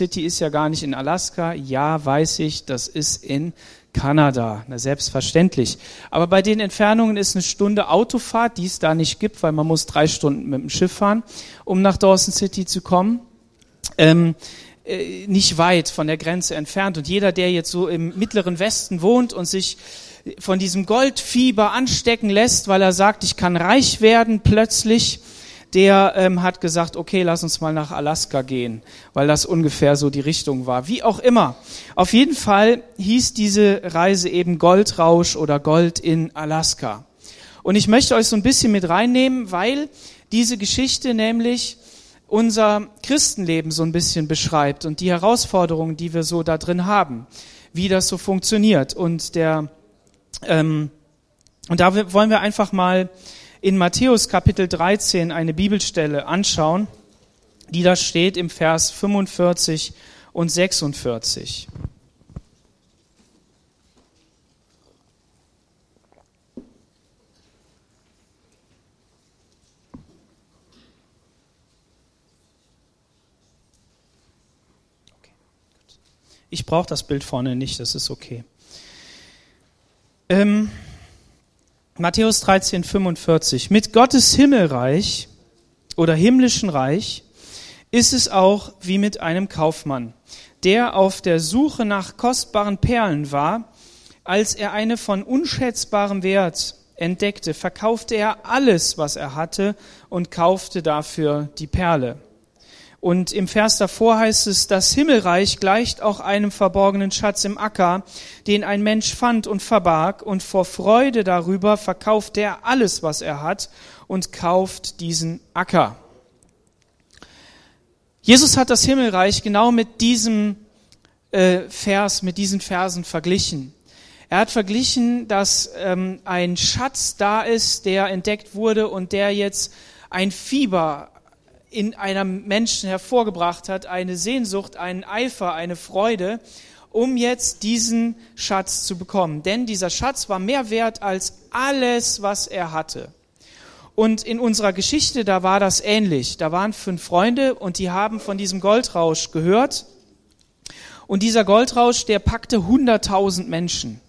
City ist ja gar nicht in Alaska. Ja, weiß ich, das ist in Kanada. Na, selbstverständlich. Aber bei den Entfernungen ist eine Stunde Autofahrt, die es da nicht gibt, weil man muss drei Stunden mit dem Schiff fahren, um nach Dawson City zu kommen. Ähm, äh, nicht weit von der Grenze entfernt. Und jeder, der jetzt so im mittleren Westen wohnt und sich von diesem Goldfieber anstecken lässt, weil er sagt, ich kann reich werden plötzlich, der ähm, hat gesagt, okay, lass uns mal nach Alaska gehen, weil das ungefähr so die Richtung war. Wie auch immer. Auf jeden Fall hieß diese Reise eben Goldrausch oder Gold in Alaska. Und ich möchte euch so ein bisschen mit reinnehmen, weil diese Geschichte nämlich unser Christenleben so ein bisschen beschreibt und die Herausforderungen, die wir so da drin haben, wie das so funktioniert. Und der ähm, und da wollen wir einfach mal in Matthäus Kapitel 13 eine Bibelstelle anschauen, die da steht im Vers 45 und 46. Ich brauche das Bild vorne nicht, das ist okay. Ähm, Matthäus 13, 45. Mit Gottes Himmelreich oder himmlischen Reich ist es auch wie mit einem Kaufmann, der auf der Suche nach kostbaren Perlen war. Als er eine von unschätzbarem Wert entdeckte, verkaufte er alles, was er hatte und kaufte dafür die Perle. Und im Vers davor heißt es, das Himmelreich gleicht auch einem verborgenen Schatz im Acker, den ein Mensch fand und verbarg, und vor Freude darüber verkauft er alles, was er hat, und kauft diesen Acker. Jesus hat das Himmelreich genau mit diesem äh, Vers, mit diesen Versen verglichen. Er hat verglichen, dass ähm, ein Schatz da ist, der entdeckt wurde und der jetzt ein Fieber, in einem Menschen hervorgebracht hat, eine Sehnsucht, einen Eifer, eine Freude, um jetzt diesen Schatz zu bekommen. Denn dieser Schatz war mehr wert als alles, was er hatte. Und in unserer Geschichte, da war das ähnlich. Da waren fünf Freunde und die haben von diesem Goldrausch gehört. Und dieser Goldrausch, der packte hunderttausend Menschen.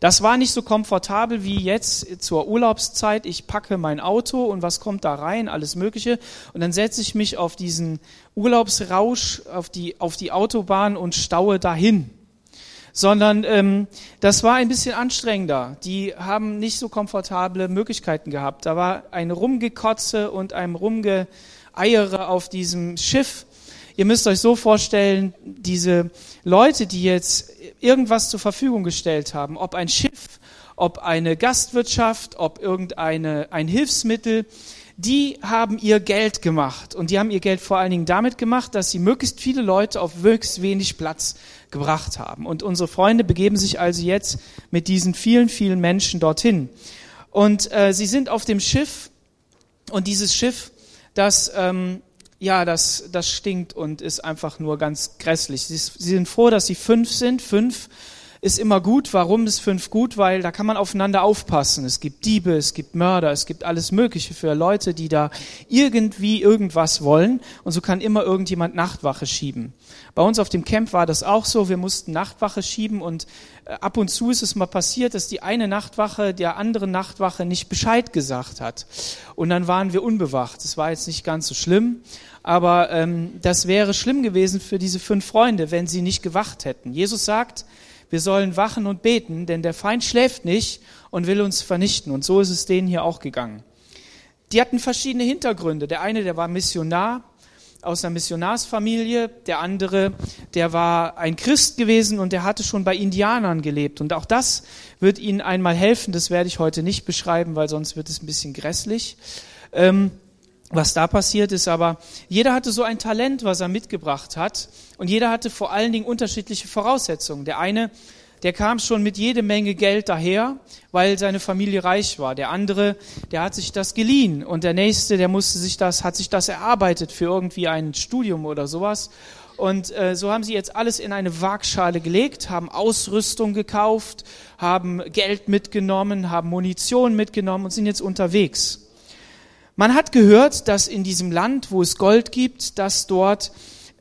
Das war nicht so komfortabel wie jetzt zur Urlaubszeit. Ich packe mein Auto und was kommt da rein? Alles Mögliche. Und dann setze ich mich auf diesen Urlaubsrausch, auf die, auf die Autobahn und staue dahin. Sondern ähm, das war ein bisschen anstrengender. Die haben nicht so komfortable Möglichkeiten gehabt. Da war ein Rumgekotze und ein Rumgeeiere auf diesem Schiff. Ihr müsst euch so vorstellen, diese Leute, die jetzt irgendwas zur Verfügung gestellt haben, ob ein Schiff, ob eine Gastwirtschaft, ob irgendeine ein Hilfsmittel, die haben ihr Geld gemacht. Und die haben ihr Geld vor allen Dingen damit gemacht, dass sie möglichst viele Leute auf möglichst wenig Platz gebracht haben. Und unsere Freunde begeben sich also jetzt mit diesen vielen, vielen Menschen dorthin. Und äh, sie sind auf dem Schiff und dieses Schiff, das ähm, ja, das, das stinkt und ist einfach nur ganz grässlich. Sie, sie sind froh, dass sie fünf sind. Fünf ist immer gut. Warum ist fünf gut? Weil da kann man aufeinander aufpassen. Es gibt Diebe, es gibt Mörder, es gibt alles Mögliche für Leute, die da irgendwie irgendwas wollen. Und so kann immer irgendjemand Nachtwache schieben. Bei uns auf dem Camp war das auch so. Wir mussten Nachtwache schieben und äh, ab und zu ist es mal passiert, dass die eine Nachtwache der anderen Nachtwache nicht Bescheid gesagt hat. Und dann waren wir unbewacht. Das war jetzt nicht ganz so schlimm. Aber ähm, das wäre schlimm gewesen für diese fünf Freunde, wenn sie nicht gewacht hätten. Jesus sagt, wir sollen wachen und beten, denn der Feind schläft nicht und will uns vernichten. Und so ist es denen hier auch gegangen. Die hatten verschiedene Hintergründe. Der eine, der war Missionar aus einer Missionarsfamilie, der andere, der war ein Christ gewesen und der hatte schon bei Indianern gelebt. Und auch das wird Ihnen einmal helfen. Das werde ich heute nicht beschreiben, weil sonst wird es ein bisschen grässlich. Ähm, was da passiert ist, aber jeder hatte so ein Talent, was er mitgebracht hat und jeder hatte vor allen Dingen unterschiedliche Voraussetzungen. Der eine, der kam schon mit jede Menge Geld daher, weil seine Familie reich war. Der andere, der hat sich das geliehen und der nächste, der musste sich das, hat sich das erarbeitet für irgendwie ein Studium oder sowas. Und äh, so haben sie jetzt alles in eine Waagschale gelegt, haben Ausrüstung gekauft, haben Geld mitgenommen, haben Munition mitgenommen und sind jetzt unterwegs. Man hat gehört, dass in diesem Land, wo es Gold gibt, dass dort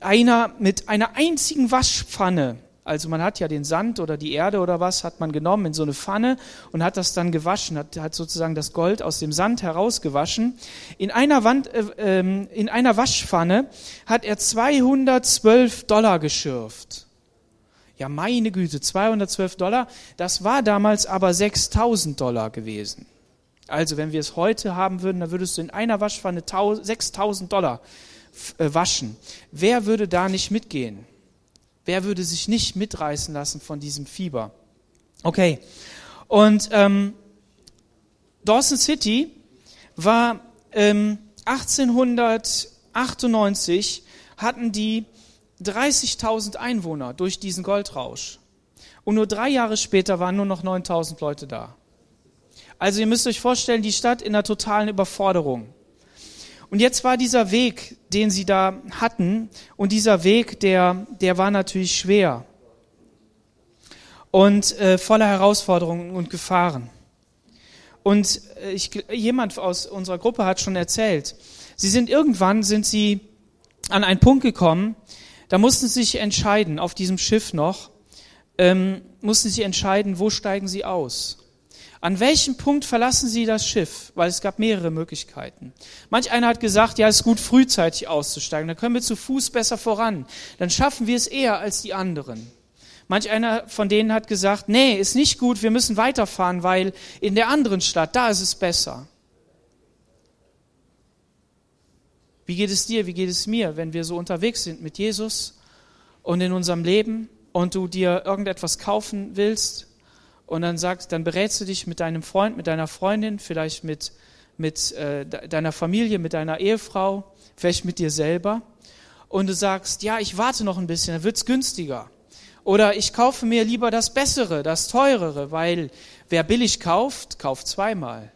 einer mit einer einzigen Waschpfanne also man hat ja den Sand oder die Erde oder was, hat man genommen in so eine Pfanne und hat das dann gewaschen, hat, hat sozusagen das Gold aus dem Sand herausgewaschen. In einer, Wand, äh, ähm, in einer Waschpfanne hat er 212 Dollar geschürft. Ja, meine Güte, 212 Dollar. Das war damals aber 6000 Dollar gewesen. Also wenn wir es heute haben würden, dann würdest du in einer Waschpfanne 6000 Dollar äh, waschen. Wer würde da nicht mitgehen? Wer würde sich nicht mitreißen lassen von diesem Fieber? Okay. Und ähm, Dawson City war ähm, 1898 hatten die 30.000 Einwohner durch diesen Goldrausch. Und nur drei Jahre später waren nur noch 9.000 Leute da. Also ihr müsst euch vorstellen, die Stadt in einer totalen Überforderung. Und jetzt war dieser Weg, den sie da hatten, und dieser Weg, der, der war natürlich schwer und äh, voller Herausforderungen und Gefahren. Und äh, ich, jemand aus unserer Gruppe hat schon erzählt, sie sind irgendwann, sind sie an einen Punkt gekommen, da mussten sie sich entscheiden, auf diesem Schiff noch, ähm, mussten sie entscheiden, wo steigen sie aus. An welchem Punkt verlassen Sie das Schiff? Weil es gab mehrere Möglichkeiten. Manch einer hat gesagt, ja, es ist gut, frühzeitig auszusteigen. Dann können wir zu Fuß besser voran. Dann schaffen wir es eher als die anderen. Manch einer von denen hat gesagt, nee, ist nicht gut, wir müssen weiterfahren, weil in der anderen Stadt, da ist es besser. Wie geht es dir, wie geht es mir, wenn wir so unterwegs sind mit Jesus und in unserem Leben und du dir irgendetwas kaufen willst und dann sagst, dann berätst du dich mit deinem Freund, mit deiner Freundin, vielleicht mit, mit äh, deiner Familie, mit deiner Ehefrau, vielleicht mit dir selber. Und du sagst, ja, ich warte noch ein bisschen, dann wird's günstiger. Oder ich kaufe mir lieber das Bessere, das Teurere, weil wer billig kauft, kauft zweimal.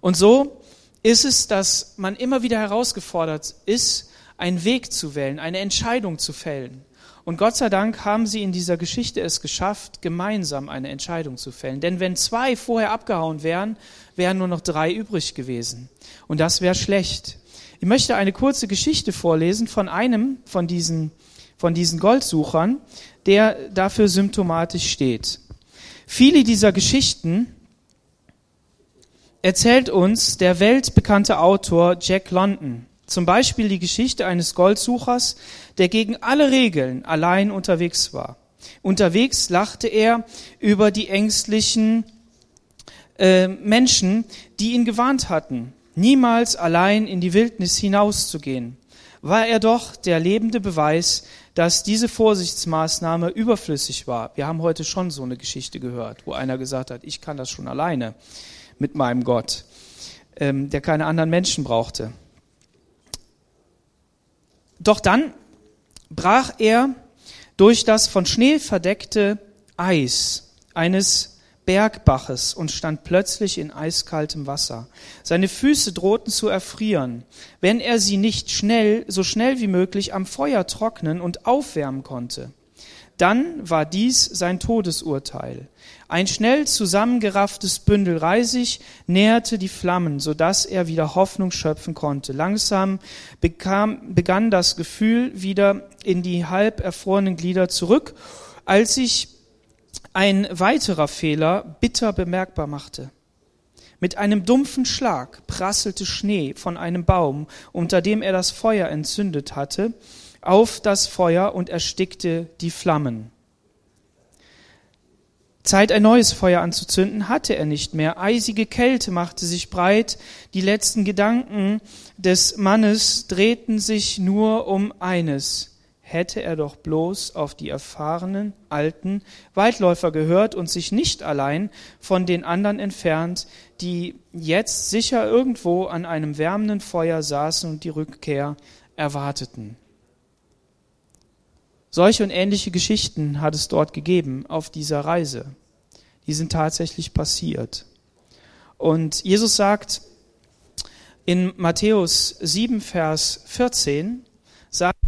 Und so ist es, dass man immer wieder herausgefordert ist, einen Weg zu wählen, eine Entscheidung zu fällen. Und Gott sei Dank haben sie in dieser Geschichte es geschafft, gemeinsam eine Entscheidung zu fällen. Denn wenn zwei vorher abgehauen wären, wären nur noch drei übrig gewesen. Und das wäre schlecht. Ich möchte eine kurze Geschichte vorlesen von einem von diesen, von diesen Goldsuchern, der dafür symptomatisch steht. Viele dieser Geschichten erzählt uns der weltbekannte Autor Jack London. Zum Beispiel die Geschichte eines Goldsuchers, der gegen alle Regeln allein unterwegs war. Unterwegs lachte er über die ängstlichen äh, Menschen, die ihn gewarnt hatten, niemals allein in die Wildnis hinauszugehen. War er doch der lebende Beweis, dass diese Vorsichtsmaßnahme überflüssig war. Wir haben heute schon so eine Geschichte gehört, wo einer gesagt hat, ich kann das schon alleine mit meinem Gott, ähm, der keine anderen Menschen brauchte. Doch dann brach er durch das von Schnee verdeckte Eis eines Bergbaches und stand plötzlich in eiskaltem Wasser. Seine Füße drohten zu erfrieren, wenn er sie nicht schnell, so schnell wie möglich am Feuer trocknen und aufwärmen konnte. Dann war dies sein Todesurteil. Ein schnell zusammengerafftes Bündel Reisig näherte die Flammen, so dass er wieder Hoffnung schöpfen konnte. Langsam bekam, begann das Gefühl wieder in die halb erfrorenen Glieder zurück, als sich ein weiterer Fehler bitter bemerkbar machte. Mit einem dumpfen Schlag prasselte Schnee von einem Baum, unter dem er das Feuer entzündet hatte, auf das Feuer und erstickte die Flammen. Zeit, ein neues Feuer anzuzünden, hatte er nicht mehr. Eisige Kälte machte sich breit. Die letzten Gedanken des Mannes drehten sich nur um eines. Hätte er doch bloß auf die erfahrenen alten Waldläufer gehört und sich nicht allein von den anderen entfernt, die jetzt sicher irgendwo an einem wärmenden Feuer saßen und die Rückkehr erwarteten. Solche und ähnliche Geschichten hat es dort gegeben auf dieser Reise. Die sind tatsächlich passiert. Und Jesus sagt in Matthäus 7, Vers 14, sagt,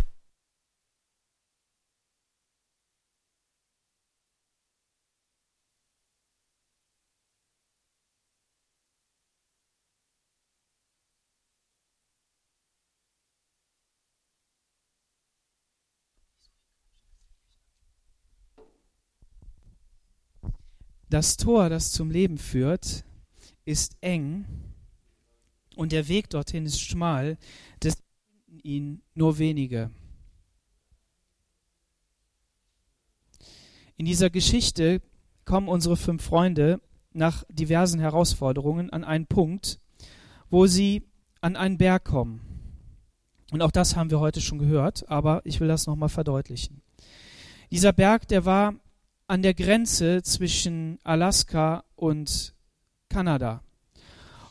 Das Tor, das zum Leben führt, ist eng und der Weg dorthin ist schmal, das finden ihn nur wenige. In dieser Geschichte kommen unsere fünf Freunde nach diversen Herausforderungen an einen Punkt, wo sie an einen Berg kommen. Und auch das haben wir heute schon gehört, aber ich will das nochmal verdeutlichen. Dieser Berg, der war an der Grenze zwischen Alaska und Kanada.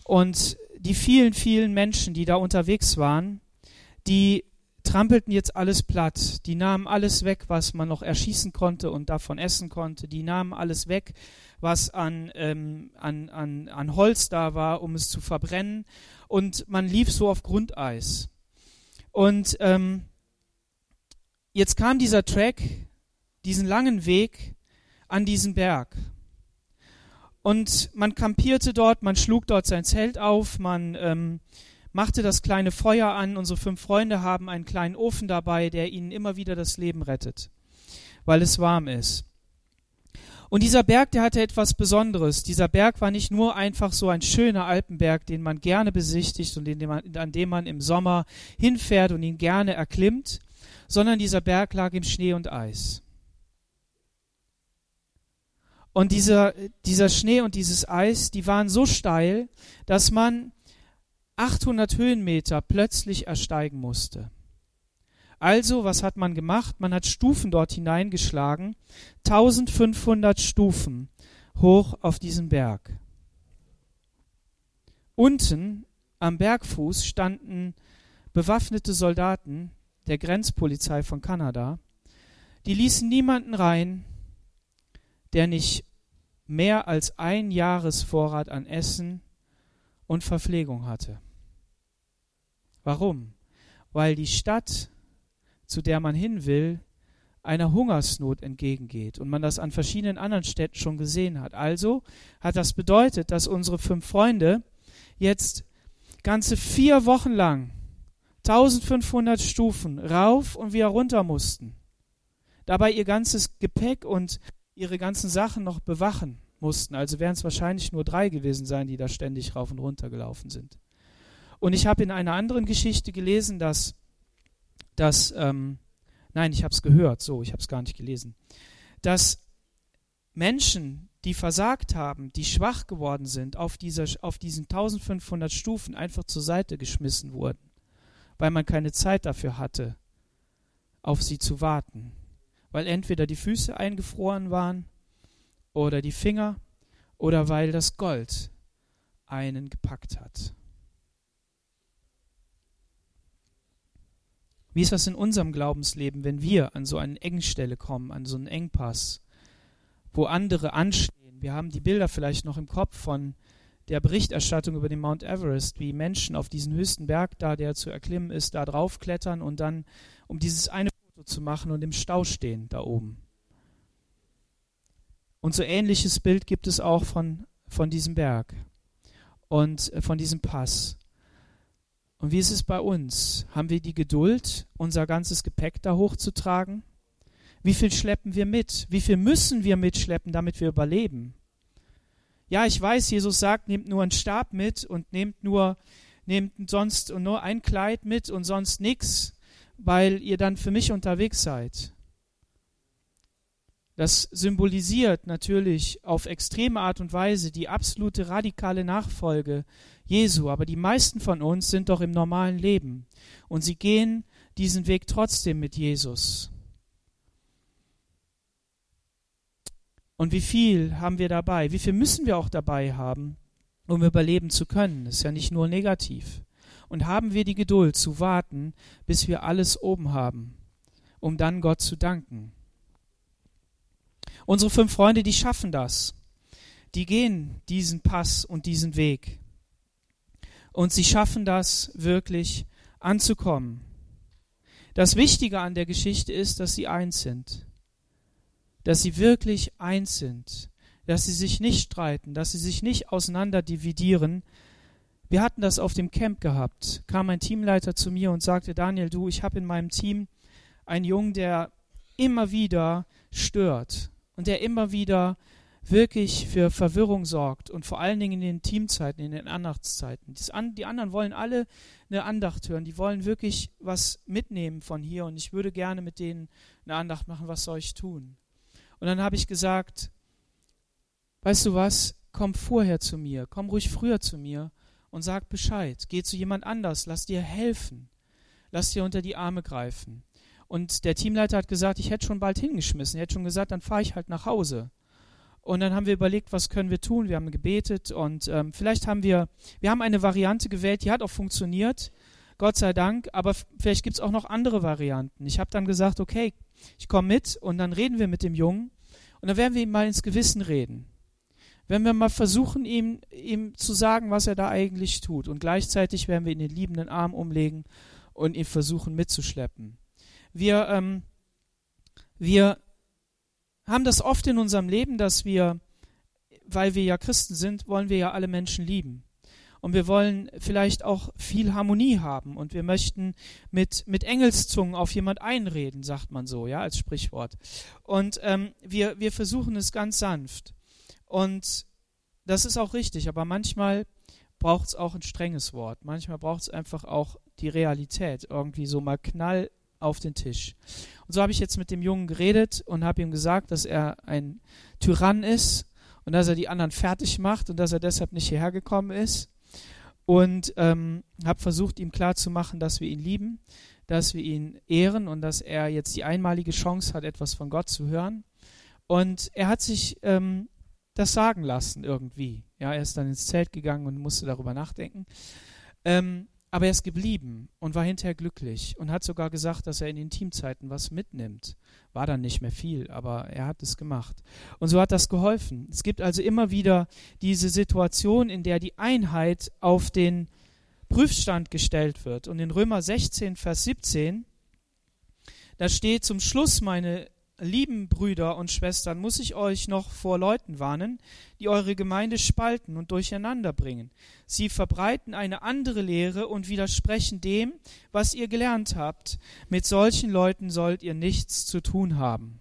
Und die vielen, vielen Menschen, die da unterwegs waren, die trampelten jetzt alles platt. Die nahmen alles weg, was man noch erschießen konnte und davon essen konnte. Die nahmen alles weg, was an, ähm, an, an, an Holz da war, um es zu verbrennen. Und man lief so auf Grundeis. Und ähm, jetzt kam dieser Track, diesen langen Weg an diesen Berg. Und man kampierte dort, man schlug dort sein Zelt auf, man ähm, machte das kleine Feuer an. Unsere fünf Freunde haben einen kleinen Ofen dabei, der ihnen immer wieder das Leben rettet, weil es warm ist. Und dieser Berg, der hatte etwas Besonderes. Dieser Berg war nicht nur einfach so ein schöner Alpenberg, den man gerne besichtigt und den man, an dem man im Sommer hinfährt und ihn gerne erklimmt, sondern dieser Berg lag im Schnee und Eis. Und dieser, dieser Schnee und dieses Eis, die waren so steil, dass man 800 Höhenmeter plötzlich ersteigen musste. Also, was hat man gemacht? Man hat Stufen dort hineingeschlagen, 1500 Stufen hoch auf diesen Berg. Unten am Bergfuß standen bewaffnete Soldaten der Grenzpolizei von Kanada. Die ließen niemanden rein, der nicht mehr als ein Jahresvorrat an Essen und Verpflegung hatte. Warum? Weil die Stadt, zu der man hin will, einer Hungersnot entgegengeht und man das an verschiedenen anderen Städten schon gesehen hat. Also hat das bedeutet, dass unsere fünf Freunde jetzt ganze vier Wochen lang 1500 Stufen rauf und wieder runter mussten. Dabei ihr ganzes Gepäck und ihre ganzen Sachen noch bewachen mussten. Also wären es wahrscheinlich nur drei gewesen sein, die da ständig rauf und runter gelaufen sind. Und ich habe in einer anderen Geschichte gelesen, dass, dass ähm, nein, ich habe es gehört, so, ich habe es gar nicht gelesen, dass Menschen, die versagt haben, die schwach geworden sind, auf, dieser, auf diesen 1500 Stufen einfach zur Seite geschmissen wurden, weil man keine Zeit dafür hatte, auf sie zu warten weil entweder die Füße eingefroren waren oder die Finger oder weil das Gold einen gepackt hat. Wie ist das in unserem Glaubensleben, wenn wir an so eine Engstelle kommen, an so einen Engpass, wo andere anstehen? Wir haben die Bilder vielleicht noch im Kopf von der Berichterstattung über den Mount Everest, wie Menschen auf diesen höchsten Berg da, der zu erklimmen ist, da draufklettern und dann um dieses eine zu machen und im Stau stehen da oben. Und so ähnliches Bild gibt es auch von, von diesem Berg und äh, von diesem Pass. Und wie ist es bei uns? Haben wir die Geduld, unser ganzes Gepäck da hochzutragen? Wie viel schleppen wir mit? Wie viel müssen wir mitschleppen, damit wir überleben? Ja, ich weiß, Jesus sagt, nehmt nur einen Stab mit und nehmt nur, nehmt sonst nur ein Kleid mit und sonst nichts weil ihr dann für mich unterwegs seid. Das symbolisiert natürlich auf extreme Art und Weise die absolute radikale Nachfolge Jesu, aber die meisten von uns sind doch im normalen Leben und sie gehen diesen Weg trotzdem mit Jesus. Und wie viel haben wir dabei? Wie viel müssen wir auch dabei haben, um überleben zu können? Das ist ja nicht nur negativ und haben wir die Geduld zu warten, bis wir alles oben haben, um dann Gott zu danken. Unsere fünf Freunde, die schaffen das. Die gehen diesen Pass und diesen Weg. Und sie schaffen das wirklich anzukommen. Das Wichtige an der Geschichte ist, dass sie eins sind. Dass sie wirklich eins sind. Dass sie sich nicht streiten, dass sie sich nicht auseinander dividieren, wir hatten das auf dem Camp gehabt. Kam ein Teamleiter zu mir und sagte, Daniel, du, ich habe in meinem Team einen Jungen, der immer wieder stört und der immer wieder wirklich für Verwirrung sorgt und vor allen Dingen in den Teamzeiten, in den Andachtszeiten. Die anderen wollen alle eine Andacht hören, die wollen wirklich was mitnehmen von hier und ich würde gerne mit denen eine Andacht machen, was soll ich tun? Und dann habe ich gesagt, weißt du was, komm vorher zu mir, komm ruhig früher zu mir und sag Bescheid, geh zu jemand anders, lass dir helfen, lass dir unter die Arme greifen. Und der Teamleiter hat gesagt, ich hätte schon bald hingeschmissen, er hätte schon gesagt, dann fahre ich halt nach Hause. Und dann haben wir überlegt, was können wir tun? Wir haben gebetet und ähm, vielleicht haben wir, wir haben eine Variante gewählt, die hat auch funktioniert, Gott sei Dank, aber vielleicht gibt es auch noch andere Varianten. Ich habe dann gesagt, okay, ich komme mit und dann reden wir mit dem Jungen und dann werden wir ihm mal ins Gewissen reden. Wenn wir mal versuchen, ihm, ihm zu sagen, was er da eigentlich tut. Und gleichzeitig werden wir ihn den liebenden Arm umlegen und ihn versuchen mitzuschleppen. Wir, ähm, wir haben das oft in unserem Leben, dass wir, weil wir ja Christen sind, wollen wir ja alle Menschen lieben. Und wir wollen vielleicht auch viel Harmonie haben und wir möchten mit, mit Engelszungen auf jemand einreden, sagt man so, ja, als Sprichwort. Und ähm, wir, wir versuchen es ganz sanft. Und das ist auch richtig, aber manchmal braucht es auch ein strenges Wort. Manchmal braucht es einfach auch die Realität, irgendwie so mal knall auf den Tisch. Und so habe ich jetzt mit dem Jungen geredet und habe ihm gesagt, dass er ein Tyrann ist und dass er die anderen fertig macht und dass er deshalb nicht hierher gekommen ist. Und ähm, habe versucht, ihm klarzumachen, dass wir ihn lieben, dass wir ihn ehren und dass er jetzt die einmalige Chance hat, etwas von Gott zu hören. Und er hat sich ähm, das sagen lassen irgendwie. Ja, er ist dann ins Zelt gegangen und musste darüber nachdenken. Ähm, aber er ist geblieben und war hinterher glücklich und hat sogar gesagt, dass er in den Teamzeiten was mitnimmt. War dann nicht mehr viel, aber er hat es gemacht. Und so hat das geholfen. Es gibt also immer wieder diese Situation, in der die Einheit auf den Prüfstand gestellt wird. Und in Römer 16, Vers 17, da steht zum Schluss, meine lieben Brüder und Schwestern, muss ich euch noch vor Leuten warnen, die eure Gemeinde spalten und durcheinander bringen. Sie verbreiten eine andere Lehre und widersprechen dem, was ihr gelernt habt. Mit solchen Leuten sollt ihr nichts zu tun haben.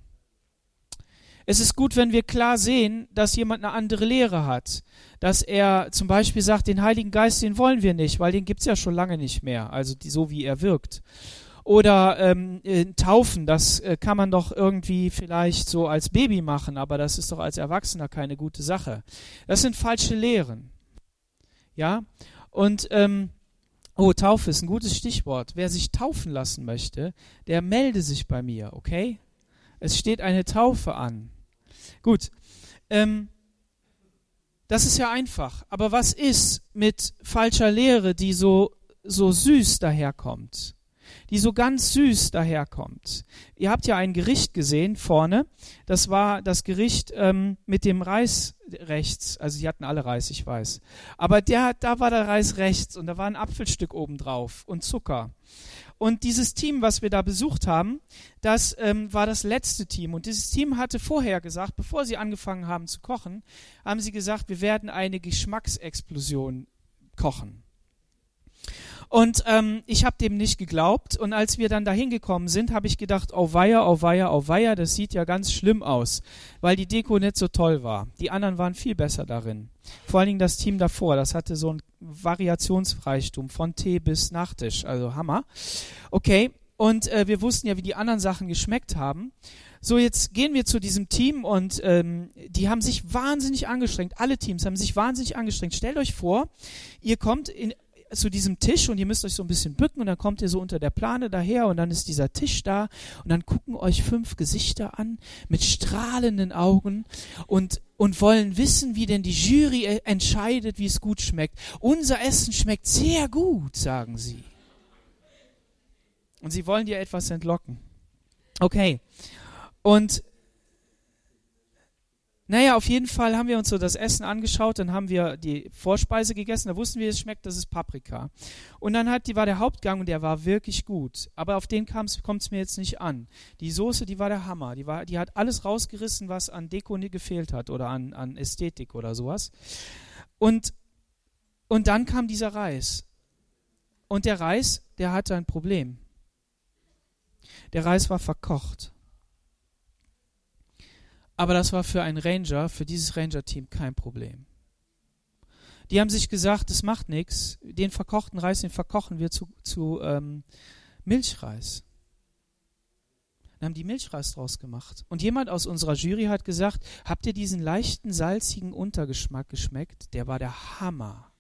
Es ist gut, wenn wir klar sehen, dass jemand eine andere Lehre hat. Dass er zum Beispiel sagt, den Heiligen Geist, den wollen wir nicht, weil den gibt's ja schon lange nicht mehr, also die, so wie er wirkt. Oder ähm, äh, Taufen, das äh, kann man doch irgendwie vielleicht so als Baby machen, aber das ist doch als Erwachsener keine gute Sache. Das sind falsche Lehren. Ja? Und ähm, Oh, Taufe ist ein gutes Stichwort. Wer sich taufen lassen möchte, der melde sich bei mir, okay? Es steht eine Taufe an. Gut. Ähm, das ist ja einfach. Aber was ist mit falscher Lehre, die so, so süß daherkommt? Die so ganz süß daherkommt. Ihr habt ja ein Gericht gesehen vorne. Das war das Gericht ähm, mit dem Reis rechts. Also die hatten alle Reis, ich weiß. Aber der, da war der Reis rechts und da war ein Apfelstück oben drauf und Zucker. Und dieses Team, was wir da besucht haben, das ähm, war das letzte Team. Und dieses Team hatte vorher gesagt, bevor sie angefangen haben zu kochen, haben sie gesagt, wir werden eine Geschmacksexplosion kochen. Und ähm, ich habe dem nicht geglaubt. Und als wir dann dahin gekommen sind, habe ich gedacht, oh weia, oh weia, oh weia, das sieht ja ganz schlimm aus, weil die Deko nicht so toll war. Die anderen waren viel besser darin. Vor allen Dingen das Team davor, das hatte so ein Variationsreichtum von Tee bis Nachtisch, also Hammer. Okay, und äh, wir wussten ja, wie die anderen Sachen geschmeckt haben. So, jetzt gehen wir zu diesem Team und ähm, die haben sich wahnsinnig angestrengt. Alle Teams haben sich wahnsinnig angestrengt. Stellt euch vor, ihr kommt in zu diesem Tisch und ihr müsst euch so ein bisschen bücken und dann kommt ihr so unter der Plane daher und dann ist dieser Tisch da und dann gucken euch fünf Gesichter an mit strahlenden Augen und und wollen wissen, wie denn die Jury e-, entscheidet, wie es gut schmeckt. Unser Essen schmeckt sehr gut, sagen sie. Und sie wollen dir etwas entlocken. Okay. Und naja, auf jeden Fall haben wir uns so das Essen angeschaut, dann haben wir die Vorspeise gegessen, da wussten wir, es schmeckt, das ist Paprika. Und dann hat, die war der Hauptgang und der war wirklich gut. Aber auf den kommt es mir jetzt nicht an. Die Soße, die war der Hammer. Die, war, die hat alles rausgerissen, was an Deko gefehlt hat oder an, an Ästhetik oder sowas. Und, und dann kam dieser Reis. Und der Reis, der hatte ein Problem. Der Reis war verkocht. Aber das war für einen Ranger, für dieses Ranger-Team kein Problem. Die haben sich gesagt, das macht nichts, den verkochten Reis, den verkochen wir zu, zu ähm, Milchreis. Dann haben die Milchreis draus gemacht. Und jemand aus unserer Jury hat gesagt, habt ihr diesen leichten, salzigen Untergeschmack geschmeckt? Der war der Hammer.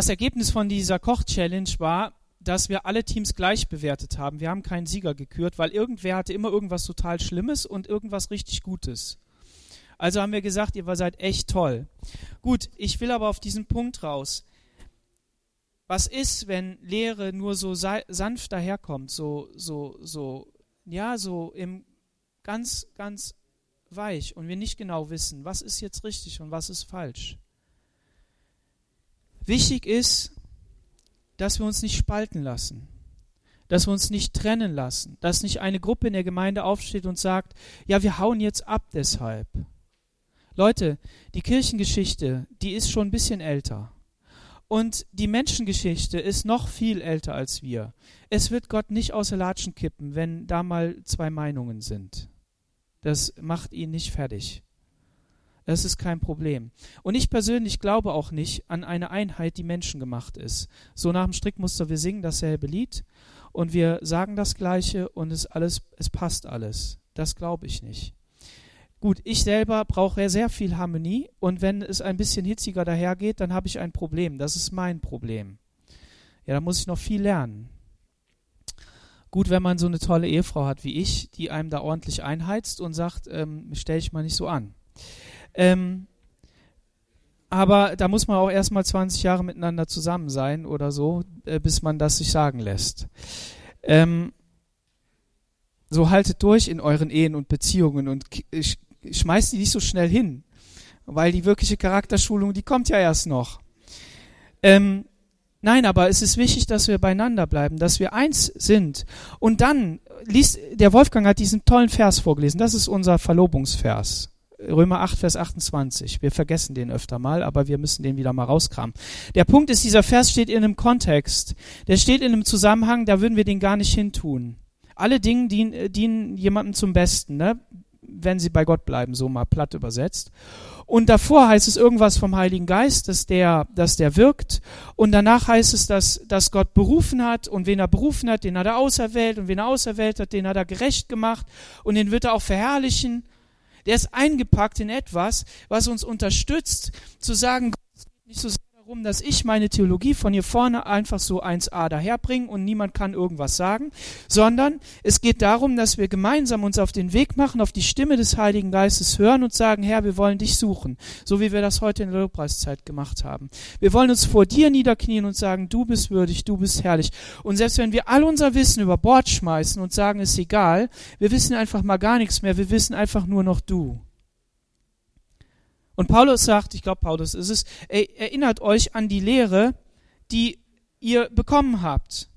Das Ergebnis von dieser Koch-Challenge war, dass wir alle Teams gleich bewertet haben. Wir haben keinen Sieger gekürt, weil irgendwer hatte immer irgendwas total Schlimmes und irgendwas richtig Gutes. Also haben wir gesagt, ihr seid echt toll. Gut, ich will aber auf diesen Punkt raus. Was ist, wenn Lehre nur so sanft daherkommt, so, so, so, ja, so im ganz, ganz weich und wir nicht genau wissen, was ist jetzt richtig und was ist falsch? Wichtig ist, dass wir uns nicht spalten lassen, dass wir uns nicht trennen lassen, dass nicht eine Gruppe in der Gemeinde aufsteht und sagt, ja, wir hauen jetzt ab deshalb. Leute, die Kirchengeschichte, die ist schon ein bisschen älter. Und die Menschengeschichte ist noch viel älter als wir. Es wird Gott nicht aus der Latschen kippen, wenn da mal zwei Meinungen sind. Das macht ihn nicht fertig. Das ist kein Problem. Und ich persönlich glaube auch nicht an eine Einheit, die menschengemacht ist. So nach dem Strickmuster, wir singen dasselbe Lied und wir sagen das Gleiche und es alles, es passt alles. Das glaube ich nicht. Gut, ich selber brauche sehr viel Harmonie und wenn es ein bisschen hitziger dahergeht, dann habe ich ein Problem. Das ist mein Problem. Ja, da muss ich noch viel lernen. Gut, wenn man so eine tolle Ehefrau hat wie ich, die einem da ordentlich einheizt und sagt, ähm, stell dich mal nicht so an. Ähm, aber da muss man auch erstmal 20 Jahre miteinander zusammen sein oder so, äh, bis man das sich sagen lässt. Ähm, so haltet durch in euren Ehen und Beziehungen und sch schmeißt die nicht so schnell hin, weil die wirkliche Charakterschulung, die kommt ja erst noch. Ähm, nein, aber es ist wichtig, dass wir beieinander bleiben, dass wir eins sind. Und dann liest, der Wolfgang hat diesen tollen Vers vorgelesen, das ist unser Verlobungsvers. Römer 8, Vers 28. Wir vergessen den öfter mal, aber wir müssen den wieder mal rauskramen. Der Punkt ist, dieser Vers steht in einem Kontext. Der steht in einem Zusammenhang, da würden wir den gar nicht hintun. Alle Dinge dienen, dienen jemandem zum Besten, ne? wenn sie bei Gott bleiben, so mal platt übersetzt. Und davor heißt es irgendwas vom Heiligen Geist, dass der, dass der wirkt. Und danach heißt es, dass, dass Gott berufen hat und wen er berufen hat, den hat er auserwählt und wen er auserwählt hat, den hat er gerecht gemacht und den wird er auch verherrlichen. Der ist eingepackt in etwas, was uns unterstützt, zu sagen, geht nicht so darum, dass ich meine Theologie von hier vorne einfach so 1a daherbringe und niemand kann irgendwas sagen, sondern es geht darum, dass wir gemeinsam uns auf den Weg machen, auf die Stimme des Heiligen Geistes hören und sagen, Herr, wir wollen dich suchen, so wie wir das heute in der Lobpreiszeit gemacht haben. Wir wollen uns vor dir niederknien und sagen, du bist würdig, du bist herrlich. Und selbst wenn wir all unser Wissen über Bord schmeißen und sagen, ist egal, wir wissen einfach mal gar nichts mehr, wir wissen einfach nur noch du. Und Paulus sagt, ich glaube, Paulus ist es, erinnert euch an die Lehre, die ihr bekommen habt.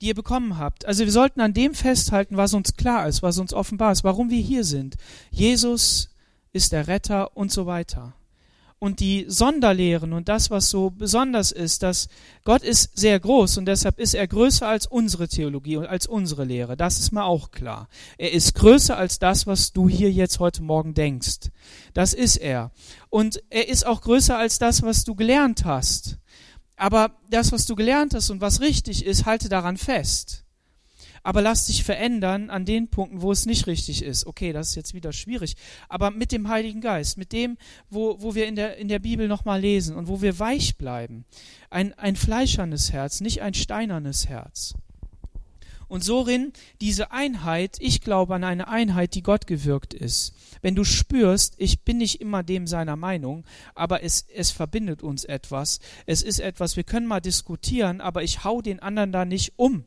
Die ihr bekommen habt. Also wir sollten an dem festhalten, was uns klar ist, was uns offenbar ist, warum wir hier sind. Jesus ist der Retter und so weiter und die Sonderlehren und das, was so besonders ist, dass Gott ist sehr groß und deshalb ist er größer als unsere Theologie und als unsere Lehre. Das ist mir auch klar. Er ist größer als das, was du hier jetzt heute Morgen denkst. Das ist er. Und er ist auch größer als das, was du gelernt hast. Aber das, was du gelernt hast und was richtig ist, halte daran fest aber lass dich verändern an den Punkten, wo es nicht richtig ist. Okay, das ist jetzt wieder schwierig, aber mit dem Heiligen Geist, mit dem, wo, wo wir in der, in der Bibel nochmal lesen und wo wir weich bleiben. Ein, ein fleischernes Herz, nicht ein steinernes Herz. Und sorin diese Einheit, ich glaube an eine Einheit, die Gott gewirkt ist. Wenn du spürst, ich bin nicht immer dem seiner Meinung, aber es, es verbindet uns etwas. Es ist etwas, wir können mal diskutieren, aber ich hau den anderen da nicht um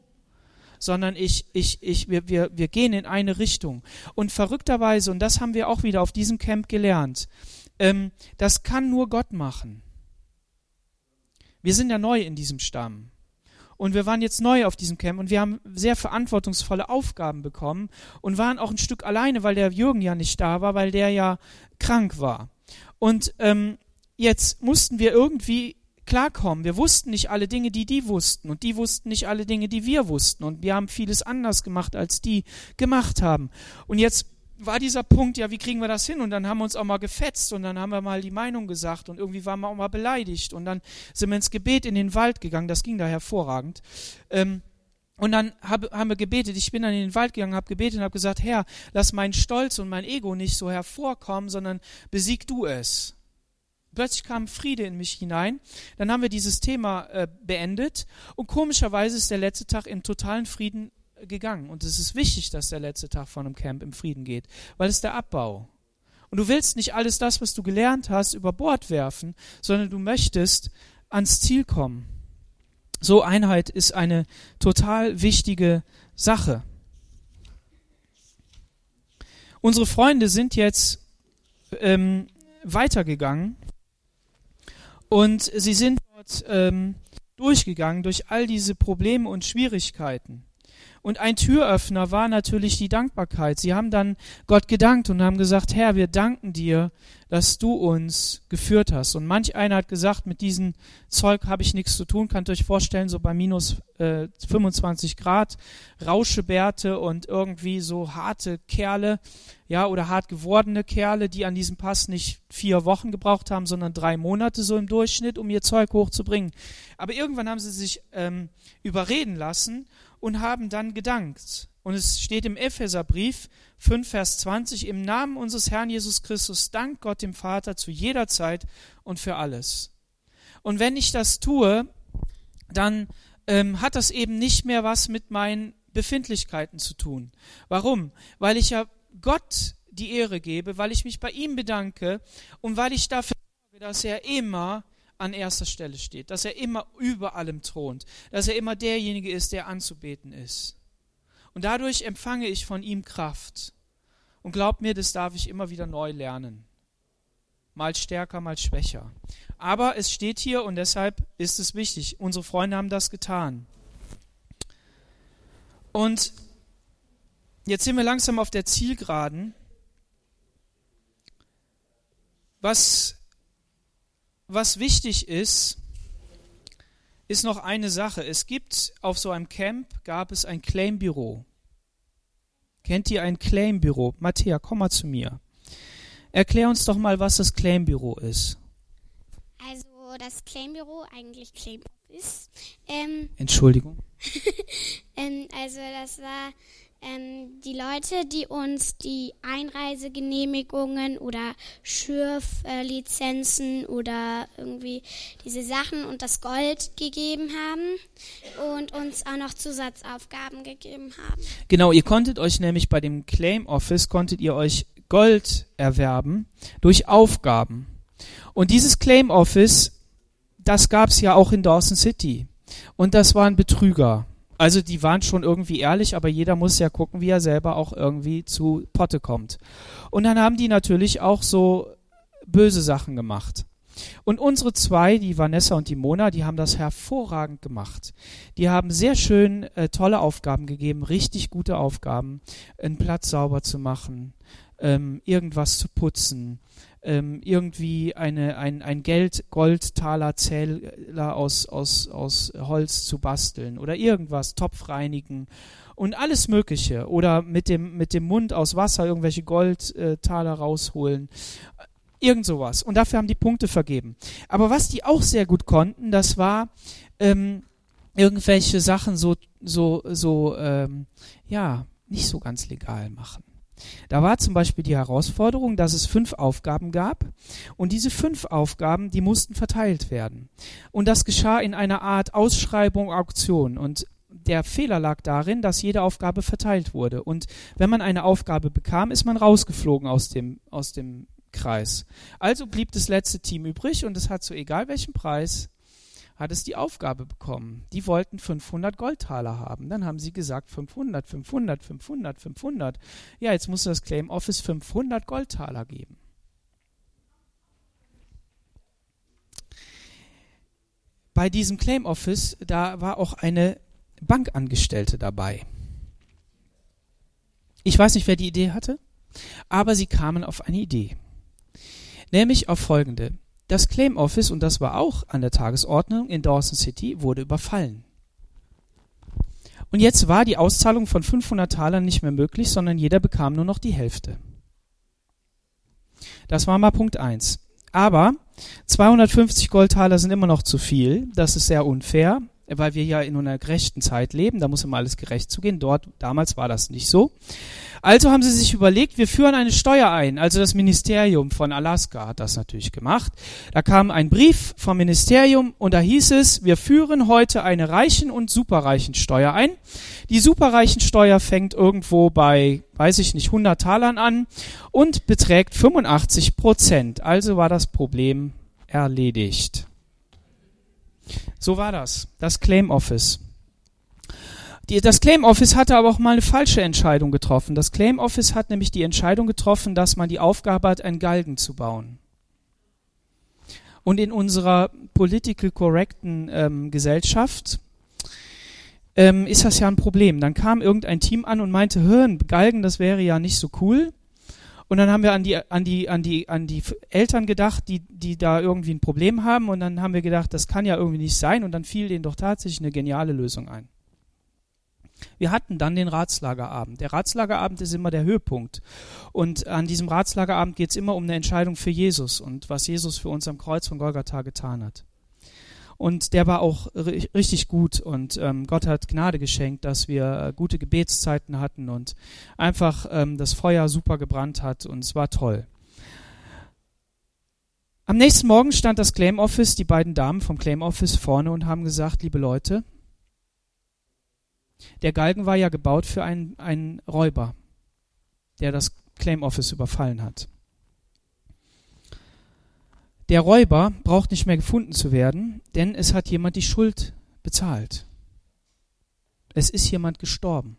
sondern ich, ich, ich, wir, wir, wir gehen in eine Richtung. Und verrückterweise, und das haben wir auch wieder auf diesem Camp gelernt, ähm, das kann nur Gott machen. Wir sind ja neu in diesem Stamm. Und wir waren jetzt neu auf diesem Camp und wir haben sehr verantwortungsvolle Aufgaben bekommen und waren auch ein Stück alleine, weil der Jürgen ja nicht da war, weil der ja krank war. Und ähm, jetzt mussten wir irgendwie klarkommen. Wir wussten nicht alle Dinge, die die wussten. Und die wussten nicht alle Dinge, die wir wussten. Und wir haben vieles anders gemacht, als die gemacht haben. Und jetzt war dieser Punkt, ja, wie kriegen wir das hin? Und dann haben wir uns auch mal gefetzt und dann haben wir mal die Meinung gesagt und irgendwie waren wir auch mal beleidigt. Und dann sind wir ins Gebet in den Wald gegangen. Das ging da hervorragend. Ähm, und dann hab, haben wir gebetet. Ich bin dann in den Wald gegangen, habe gebetet und habe gesagt, Herr, lass mein Stolz und mein Ego nicht so hervorkommen, sondern besieg du es. Plötzlich kam Friede in mich hinein. Dann haben wir dieses Thema äh, beendet und komischerweise ist der letzte Tag im totalen Frieden äh, gegangen. Und es ist wichtig, dass der letzte Tag von einem Camp im Frieden geht, weil es der Abbau. Und du willst nicht alles das, was du gelernt hast, über Bord werfen, sondern du möchtest ans Ziel kommen. So Einheit ist eine total wichtige Sache. Unsere Freunde sind jetzt ähm, weitergegangen und sie sind dort ähm, durchgegangen durch all diese Probleme und Schwierigkeiten. Und ein Türöffner war natürlich die Dankbarkeit. Sie haben dann Gott gedankt und haben gesagt, Herr, wir danken dir, dass du uns geführt hast. Und manch einer hat gesagt, mit diesem Zeug habe ich nichts zu tun. Könnt euch vorstellen, so bei minus äh, 25 Grad, Rauschebärte und irgendwie so harte Kerle, ja, oder hart gewordene Kerle, die an diesem Pass nicht vier Wochen gebraucht haben, sondern drei Monate so im Durchschnitt, um ihr Zeug hochzubringen. Aber irgendwann haben sie sich ähm, überreden lassen und haben dann gedankt. Und es steht im Epheserbrief 5, Vers 20, im Namen unseres Herrn Jesus Christus dank Gott dem Vater zu jeder Zeit und für alles. Und wenn ich das tue, dann ähm, hat das eben nicht mehr was mit meinen Befindlichkeiten zu tun. Warum? Weil ich ja Gott die Ehre gebe, weil ich mich bei ihm bedanke und weil ich dafür sorge, dass er immer an erster Stelle steht, dass er immer über allem thront, dass er immer derjenige ist, der anzubeten ist. Und dadurch empfange ich von ihm Kraft. Und glaubt mir, das darf ich immer wieder neu lernen. Mal stärker, mal schwächer. Aber es steht hier und deshalb ist es wichtig. Unsere Freunde haben das getan. Und jetzt sind wir langsam auf der Zielgeraden. Was was wichtig ist, ist noch eine Sache. Es gibt auf so einem Camp gab es ein Claimbüro. Kennt ihr ein Claimbüro? Matthäa, komm mal zu mir. Erklär uns doch mal, was das Claimbüro ist. Also das Claimbüro, eigentlich Claim Office. Ähm, Entschuldigung. ähm, also das war ähm, die Leute, die uns die Einreisegenehmigungen oder Schürflizenzen oder irgendwie diese Sachen und das Gold gegeben haben und uns auch noch Zusatzaufgaben gegeben haben. Genau, ihr konntet euch nämlich bei dem Claim Office, konntet ihr euch Gold erwerben durch Aufgaben. Und dieses Claim Office, das gab es ja auch in Dawson City. Und das waren Betrüger. Also die waren schon irgendwie ehrlich, aber jeder muss ja gucken, wie er selber auch irgendwie zu Potte kommt. Und dann haben die natürlich auch so böse Sachen gemacht. Und unsere zwei, die Vanessa und die Mona, die haben das hervorragend gemacht. Die haben sehr schön äh, tolle Aufgaben gegeben, richtig gute Aufgaben, einen Platz sauber zu machen, ähm, irgendwas zu putzen, ähm, irgendwie eine, ein, ein Geld-Goldtaler-Zähler aus, aus, aus Holz zu basteln oder irgendwas, Topf reinigen und alles Mögliche. Oder mit dem, mit dem Mund aus Wasser irgendwelche Goldtaler rausholen. Irgend sowas. Und dafür haben die Punkte vergeben. Aber was die auch sehr gut konnten, das war ähm, irgendwelche Sachen so, so, so, ähm, ja, nicht so ganz legal machen. Da war zum Beispiel die Herausforderung, dass es fünf Aufgaben gab und diese fünf Aufgaben, die mussten verteilt werden. Und das geschah in einer Art Ausschreibung, Auktion und der Fehler lag darin, dass jede Aufgabe verteilt wurde. Und wenn man eine Aufgabe bekam, ist man rausgeflogen aus dem, aus dem Kreis. Also blieb das letzte Team übrig und es hat so egal welchen Preis hat es die Aufgabe bekommen. Die wollten 500 Goldtaler haben. Dann haben sie gesagt 500, 500, 500, 500. Ja, jetzt muss das Claim Office 500 Goldtaler geben. Bei diesem Claim Office, da war auch eine Bankangestellte dabei. Ich weiß nicht, wer die Idee hatte, aber sie kamen auf eine Idee. Nämlich auf folgende. Das Claim Office, und das war auch an der Tagesordnung in Dawson City, wurde überfallen. Und jetzt war die Auszahlung von 500 Talern nicht mehr möglich, sondern jeder bekam nur noch die Hälfte. Das war mal Punkt eins. Aber 250 Goldtaler sind immer noch zu viel. Das ist sehr unfair weil wir ja in einer gerechten Zeit leben, da muss immer alles gerecht zugehen. Dort, damals war das nicht so. Also haben sie sich überlegt, wir führen eine Steuer ein. Also das Ministerium von Alaska hat das natürlich gemacht. Da kam ein Brief vom Ministerium und da hieß es, wir führen heute eine Reichen- und Superreichensteuer ein. Die Superreichensteuer fängt irgendwo bei, weiß ich nicht, 100 Talern an und beträgt 85 Prozent. Also war das Problem erledigt. So war das. Das Claim Office. Die, das Claim Office hatte aber auch mal eine falsche Entscheidung getroffen. Das Claim Office hat nämlich die Entscheidung getroffen, dass man die Aufgabe hat, einen Galgen zu bauen. Und in unserer political correcten ähm, Gesellschaft ähm, ist das ja ein Problem. Dann kam irgendein Team an und meinte, Hirn, Galgen, das wäre ja nicht so cool. Und dann haben wir an die, an die, an die, an die Eltern gedacht, die, die da irgendwie ein Problem haben. Und dann haben wir gedacht, das kann ja irgendwie nicht sein. Und dann fiel denen doch tatsächlich eine geniale Lösung ein. Wir hatten dann den Ratslagerabend. Der Ratslagerabend ist immer der Höhepunkt. Und an diesem Ratslagerabend geht es immer um eine Entscheidung für Jesus und was Jesus für uns am Kreuz von Golgatha getan hat. Und der war auch richtig gut und ähm, Gott hat Gnade geschenkt, dass wir äh, gute Gebetszeiten hatten und einfach ähm, das Feuer super gebrannt hat und es war toll. Am nächsten Morgen stand das Claim Office, die beiden Damen vom Claim Office vorne und haben gesagt, liebe Leute, der Galgen war ja gebaut für einen, einen Räuber, der das Claim Office überfallen hat. Der Räuber braucht nicht mehr gefunden zu werden, denn es hat jemand die Schuld bezahlt. Es ist jemand gestorben.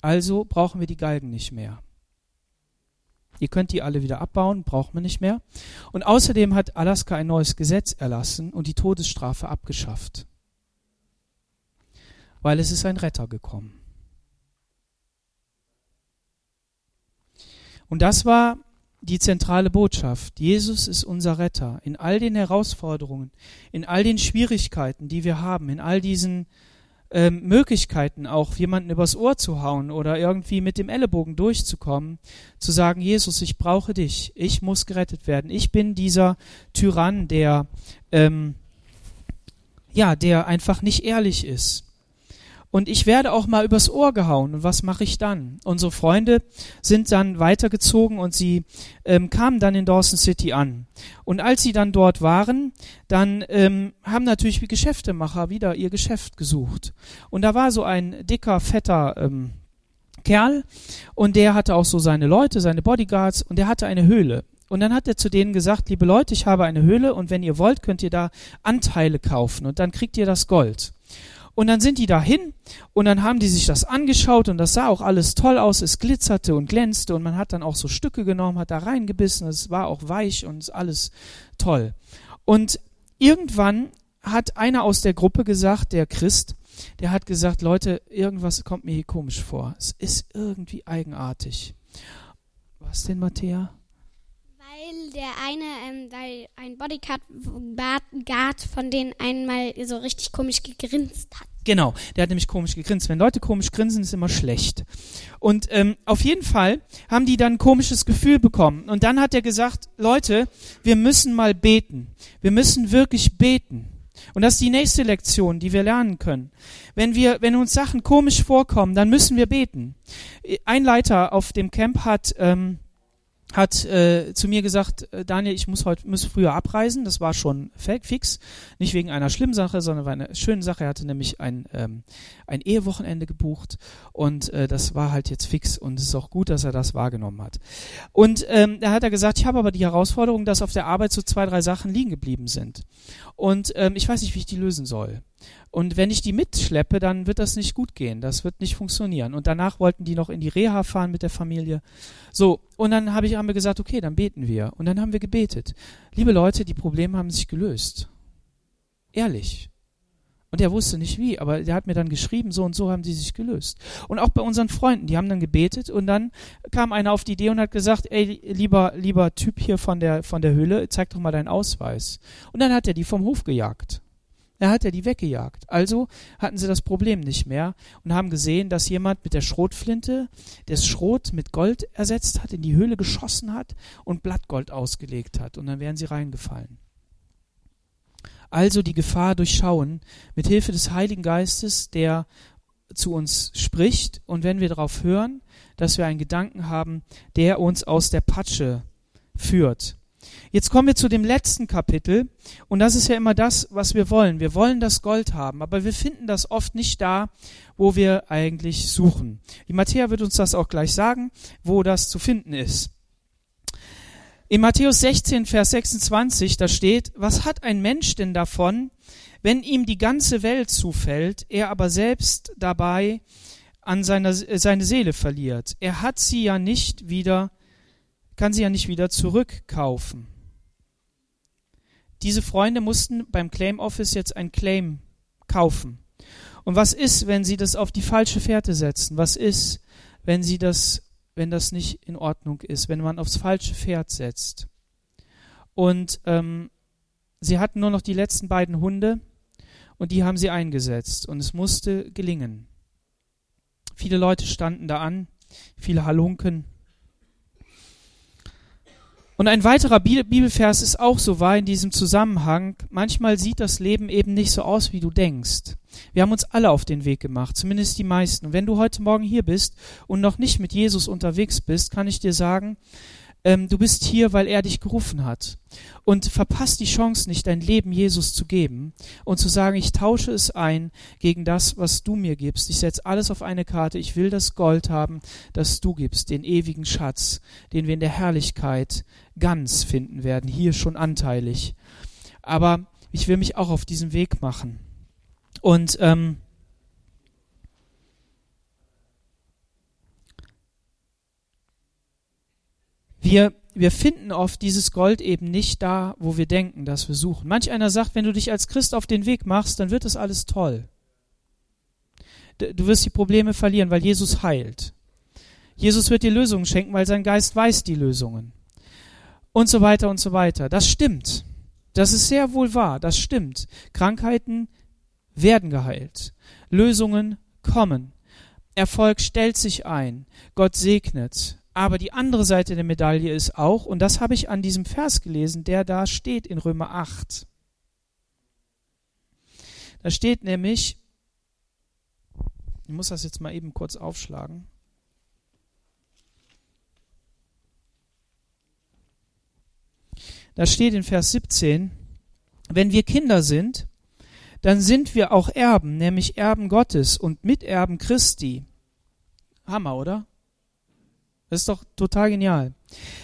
Also brauchen wir die Galgen nicht mehr. Ihr könnt die alle wieder abbauen, braucht man nicht mehr. Und außerdem hat Alaska ein neues Gesetz erlassen und die Todesstrafe abgeschafft. Weil es ist ein Retter gekommen. Und das war die zentrale Botschaft. Jesus ist unser Retter. In all den Herausforderungen, in all den Schwierigkeiten, die wir haben, in all diesen ähm, Möglichkeiten, auch jemanden übers Ohr zu hauen oder irgendwie mit dem Ellenbogen durchzukommen, zu sagen, Jesus, ich brauche dich, ich muss gerettet werden. Ich bin dieser Tyrann, der, ähm, ja, der einfach nicht ehrlich ist. Und ich werde auch mal übers Ohr gehauen. Und was mache ich dann? Unsere Freunde sind dann weitergezogen und sie ähm, kamen dann in Dawson City an. Und als sie dann dort waren, dann ähm, haben natürlich wie Geschäftemacher wieder ihr Geschäft gesucht. Und da war so ein dicker, fetter ähm, Kerl und der hatte auch so seine Leute, seine Bodyguards und der hatte eine Höhle. Und dann hat er zu denen gesagt, liebe Leute, ich habe eine Höhle und wenn ihr wollt, könnt ihr da Anteile kaufen und dann kriegt ihr das Gold. Und dann sind die dahin und dann haben die sich das angeschaut und das sah auch alles toll aus. Es glitzerte und glänzte und man hat dann auch so Stücke genommen, hat da reingebissen. Es war auch weich und alles toll. Und irgendwann hat einer aus der Gruppe gesagt, der Christ, der hat gesagt, Leute, irgendwas kommt mir hier komisch vor. Es ist irgendwie eigenartig. Was denn, Matthäa? Der eine, ähm, weil ein Bodyguard Guard von denen einmal so richtig komisch gegrinst hat. Genau, der hat nämlich komisch gegrinst. Wenn Leute komisch grinsen, ist immer schlecht. Und ähm, auf jeden Fall haben die dann ein komisches Gefühl bekommen. Und dann hat er gesagt, Leute, wir müssen mal beten. Wir müssen wirklich beten. Und das ist die nächste Lektion, die wir lernen können. Wenn wir, wenn uns Sachen komisch vorkommen, dann müssen wir beten. Ein Leiter auf dem Camp hat ähm, hat äh, zu mir gesagt, äh, Daniel, ich muss heute muss früher abreisen. Das war schon fix, nicht wegen einer schlimmen Sache, sondern weil eine schöne Sache. Er hatte nämlich ein ähm, ein Ehewochenende gebucht und äh, das war halt jetzt fix und es ist auch gut, dass er das wahrgenommen hat. Und ähm, da hat er gesagt, ich habe aber die Herausforderung, dass auf der Arbeit so zwei drei Sachen liegen geblieben sind und ähm, ich weiß nicht, wie ich die lösen soll. Und wenn ich die mitschleppe, dann wird das nicht gut gehen. Das wird nicht funktionieren. Und danach wollten die noch in die Reha fahren mit der Familie. So, und dann habe ich, haben wir gesagt, okay, dann beten wir. Und dann haben wir gebetet. Liebe Leute, die Probleme haben sich gelöst. Ehrlich. Und er wusste nicht wie, aber der hat mir dann geschrieben, so und so haben die sich gelöst. Und auch bei unseren Freunden, die haben dann gebetet und dann kam einer auf die Idee und hat gesagt, ey, lieber, lieber Typ hier von der, von der Höhle, zeig doch mal deinen Ausweis. Und dann hat er die vom Hof gejagt. Er hat er die weggejagt. Also hatten sie das Problem nicht mehr und haben gesehen, dass jemand mit der Schrotflinte das Schrot mit Gold ersetzt hat, in die Höhle geschossen hat und Blattgold ausgelegt hat. Und dann wären sie reingefallen. Also die Gefahr durchschauen mit Hilfe des Heiligen Geistes, der zu uns spricht und wenn wir darauf hören, dass wir einen Gedanken haben, der uns aus der Patsche führt. Jetzt kommen wir zu dem letzten Kapitel und das ist ja immer das, was wir wollen. Wir wollen das Gold haben, aber wir finden das oft nicht da, wo wir eigentlich suchen. Die Matthäa wird uns das auch gleich sagen, wo das zu finden ist. In Matthäus 16, Vers 26, da steht, was hat ein Mensch denn davon, wenn ihm die ganze Welt zufällt, er aber selbst dabei an seiner, seine Seele verliert? Er hat sie ja nicht wieder kann sie ja nicht wieder zurückkaufen. Diese Freunde mussten beim Claim Office jetzt ein Claim kaufen. Und was ist, wenn sie das auf die falsche Fährte setzen? Was ist, wenn sie das, wenn das nicht in Ordnung ist, wenn man aufs falsche Pferd setzt? Und ähm, sie hatten nur noch die letzten beiden Hunde und die haben sie eingesetzt und es musste gelingen. Viele Leute standen da an, viele Halunken und ein weiterer Bibelvers ist auch so wahr in diesem Zusammenhang. Manchmal sieht das Leben eben nicht so aus, wie du denkst. Wir haben uns alle auf den Weg gemacht, zumindest die meisten. Und wenn du heute Morgen hier bist und noch nicht mit Jesus unterwegs bist, kann ich dir sagen, ähm, du bist hier, weil er dich gerufen hat. Und verpasst die Chance nicht, dein Leben Jesus zu geben und zu sagen, ich tausche es ein gegen das, was du mir gibst. Ich setze alles auf eine Karte. Ich will das Gold haben, das du gibst, den ewigen Schatz, den wir in der Herrlichkeit ganz finden werden, hier schon anteilig. Aber ich will mich auch auf diesen Weg machen. Und ähm, wir, wir finden oft dieses Gold eben nicht da, wo wir denken, dass wir suchen. Manch einer sagt, wenn du dich als Christ auf den Weg machst, dann wird das alles toll. Du wirst die Probleme verlieren, weil Jesus heilt. Jesus wird dir Lösungen schenken, weil sein Geist weiß die Lösungen. Und so weiter und so weiter. Das stimmt. Das ist sehr wohl wahr. Das stimmt. Krankheiten werden geheilt. Lösungen kommen. Erfolg stellt sich ein. Gott segnet. Aber die andere Seite der Medaille ist auch, und das habe ich an diesem Vers gelesen, der da steht in Römer 8. Da steht nämlich, ich muss das jetzt mal eben kurz aufschlagen. Da steht in Vers 17, wenn wir Kinder sind, dann sind wir auch Erben, nämlich Erben Gottes und Miterben Christi. Hammer, oder? Das ist doch total genial.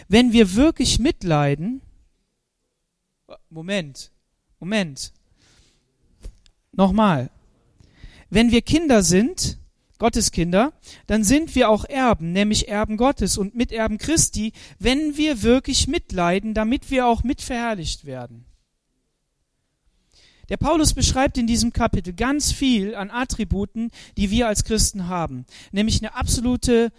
Wenn wir wirklich mitleiden, Moment, Moment, nochmal. Wenn wir Kinder sind, Gottes Kinder, dann sind wir auch Erben, nämlich Erben Gottes und Miterben Christi, wenn wir wirklich mitleiden, damit wir auch mitverherrlicht werden. Der Paulus beschreibt in diesem Kapitel ganz viel an Attributen, die wir als Christen haben, nämlich eine absolute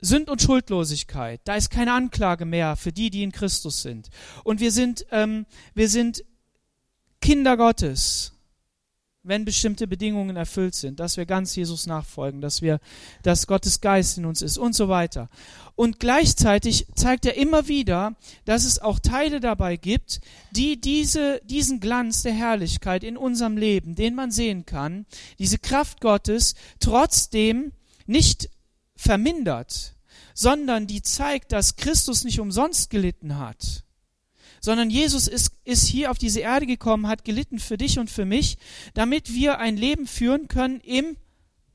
Sünd und Schuldlosigkeit. Da ist keine Anklage mehr für die, die in Christus sind. Und wir sind, ähm, wir sind Kinder Gottes, wenn bestimmte Bedingungen erfüllt sind, dass wir ganz Jesus nachfolgen, dass wir, dass Gottes Geist in uns ist und so weiter. Und gleichzeitig zeigt er immer wieder, dass es auch Teile dabei gibt, die diese, diesen Glanz der Herrlichkeit in unserem Leben, den man sehen kann, diese Kraft Gottes trotzdem nicht vermindert, sondern die zeigt, dass Christus nicht umsonst gelitten hat, sondern Jesus ist, ist hier auf diese Erde gekommen, hat gelitten für dich und für mich, damit wir ein Leben führen können im